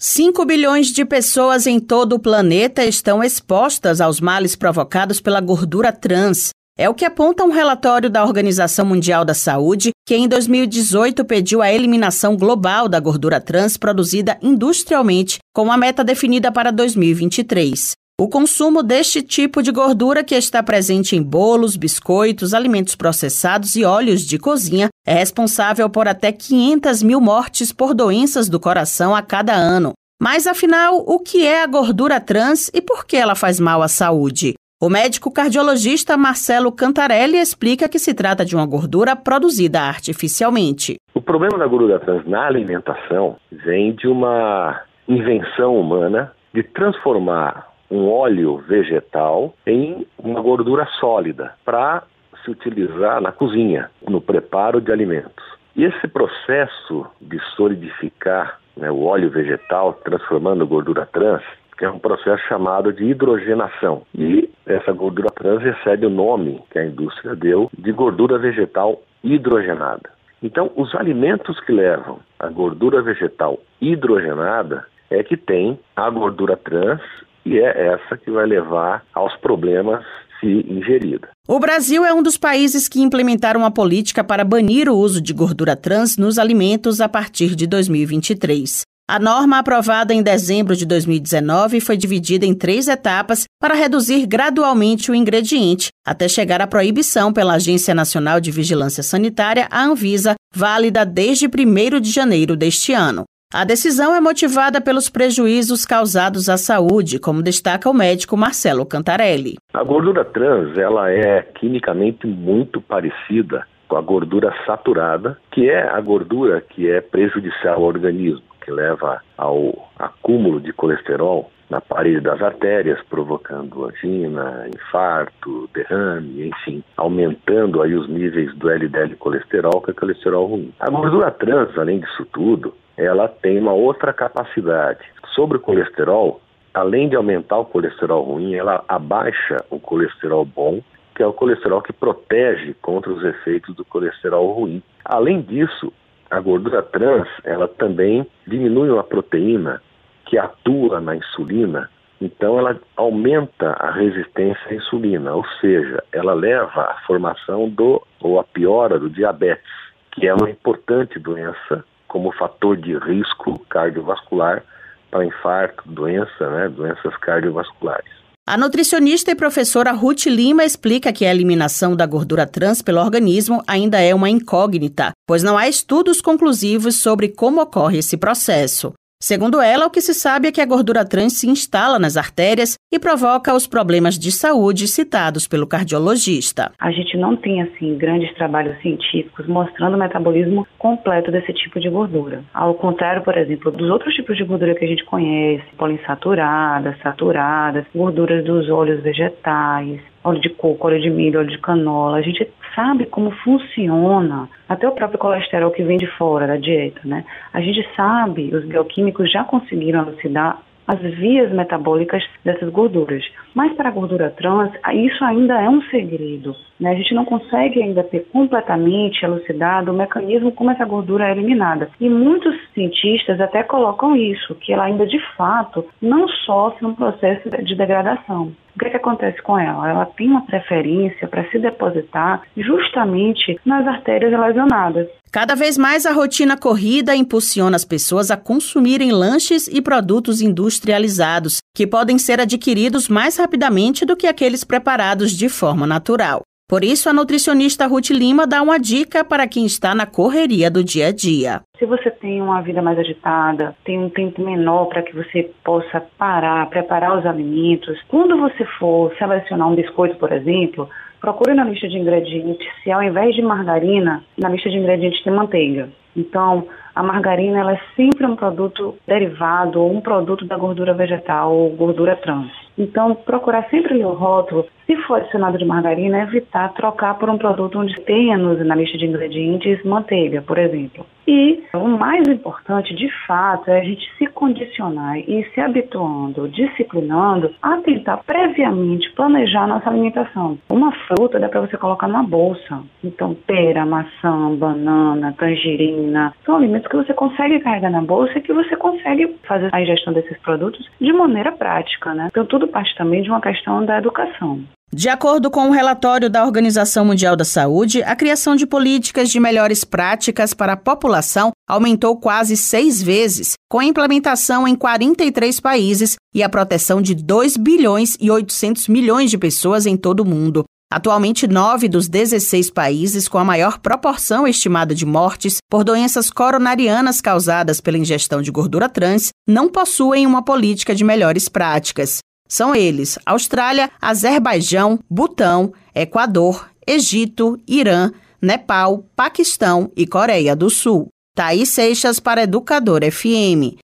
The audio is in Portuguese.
5 bilhões de pessoas em todo o planeta estão expostas aos males provocados pela gordura trans. É o que aponta um relatório da Organização Mundial da Saúde, que em 2018 pediu a eliminação global da gordura trans produzida industrialmente, com a meta definida para 2023. O consumo deste tipo de gordura, que está presente em bolos, biscoitos, alimentos processados e óleos de cozinha, é responsável por até 500 mil mortes por doenças do coração a cada ano. Mas afinal, o que é a gordura trans e por que ela faz mal à saúde? O médico cardiologista Marcelo Cantarelli explica que se trata de uma gordura produzida artificialmente. O problema da gordura trans na alimentação vem de uma invenção humana de transformar um óleo vegetal em uma gordura sólida para se utilizar na cozinha, no preparo de alimentos. E esse processo de solidificar né, o óleo vegetal, transformando gordura trans, que é um processo chamado de hidrogenação. E essa gordura trans recebe o nome que a indústria deu de gordura vegetal hidrogenada. Então, os alimentos que levam a gordura vegetal hidrogenada é que tem a gordura trans e é essa que vai levar aos problemas se ingerida. O Brasil é um dos países que implementaram uma política para banir o uso de gordura trans nos alimentos a partir de 2023. A norma aprovada em dezembro de 2019 foi dividida em três etapas para reduzir gradualmente o ingrediente, até chegar à proibição pela Agência Nacional de Vigilância Sanitária, a Anvisa, válida desde 1 de janeiro deste ano. A decisão é motivada pelos prejuízos causados à saúde, como destaca o médico Marcelo Cantarelli. A gordura trans ela é quimicamente muito parecida com a gordura saturada, que é a gordura que é prejudicial ao organismo, que leva ao acúmulo de colesterol na parede das artérias, provocando angina, infarto, derrame, enfim, aumentando aí os níveis do LDL colesterol, que é colesterol ruim. A gordura trans, além disso tudo, ela tem uma outra capacidade. Sobre o colesterol, além de aumentar o colesterol ruim, ela abaixa o colesterol bom, que é o colesterol que protege contra os efeitos do colesterol ruim. Além disso, a gordura trans, ela também diminui uma proteína que atua na insulina, então ela aumenta a resistência à insulina, ou seja, ela leva à formação do ou à piora do diabetes, que é uma importante doença como fator de risco cardiovascular para infarto, doença, né, doenças cardiovasculares. A nutricionista e professora Ruth Lima explica que a eliminação da gordura trans pelo organismo ainda é uma incógnita, pois não há estudos conclusivos sobre como ocorre esse processo. Segundo ela, o que se sabe é que a gordura trans se instala nas artérias e provoca os problemas de saúde citados pelo cardiologista. A gente não tem assim grandes trabalhos científicos mostrando o metabolismo completo desse tipo de gordura. Ao contrário, por exemplo, dos outros tipos de gordura que a gente conhece, poliinsaturadas, saturadas, gorduras dos óleos vegetais, óleo de coco, óleo de milho, óleo de canola. A gente sabe como funciona até o próprio colesterol que vem de fora da dieta, né? A gente sabe, os bioquímicos já conseguiram elucidar as vias metabólicas dessas gorduras. Mas para a gordura trans, isso ainda é um segredo. Né? A gente não consegue ainda ter completamente elucidado o mecanismo como essa gordura é eliminada. E muitos cientistas até colocam isso, que ela ainda de fato não sofre um processo de degradação. O que, é que acontece com ela? Ela tem uma preferência para se depositar justamente nas artérias lesionadas. Cada vez mais a rotina corrida impulsiona as pessoas a consumirem lanches e produtos industrializados, que podem ser adquiridos mais rapidamente do que aqueles preparados de forma natural. Por isso, a nutricionista Ruth Lima dá uma dica para quem está na correria do dia a dia. Se você tem uma vida mais agitada, tem um tempo menor para que você possa parar, preparar os alimentos, quando você for selecionar um biscoito, por exemplo, procure na lista de ingredientes se ao invés de margarina, na lista de ingredientes tem manteiga. Então, a margarina ela é sempre um produto derivado ou um produto da gordura vegetal ou gordura trans. Então, procurar sempre ler o rótulo. Se for adicionado de margarina, evitar trocar por um produto onde tenha na lista de ingredientes manteiga, por exemplo. E o mais importante, de fato, é a gente se condicionar e se habituando, disciplinando a tentar previamente planejar a nossa alimentação. Uma fruta dá para você colocar numa bolsa. Então, pera, maçã, banana, tangerina. São alimentos que você consegue carregar na bolsa e que você consegue fazer a ingestão desses produtos de maneira prática, né? Então tudo parte também de uma questão da educação. De acordo com o um relatório da Organização Mundial da Saúde, a criação de políticas de melhores práticas para a população aumentou quase seis vezes, com a implementação em 43 países e a proteção de 2 bilhões e 800 milhões de pessoas em todo o mundo. Atualmente, nove dos 16 países com a maior proporção estimada de mortes por doenças coronarianas causadas pela ingestão de gordura trans não possuem uma política de melhores práticas. São eles Austrália, Azerbaijão, Butão, Equador, Egito, Irã, Nepal, Paquistão e Coreia do Sul. Thaís Seixas para Educador FM.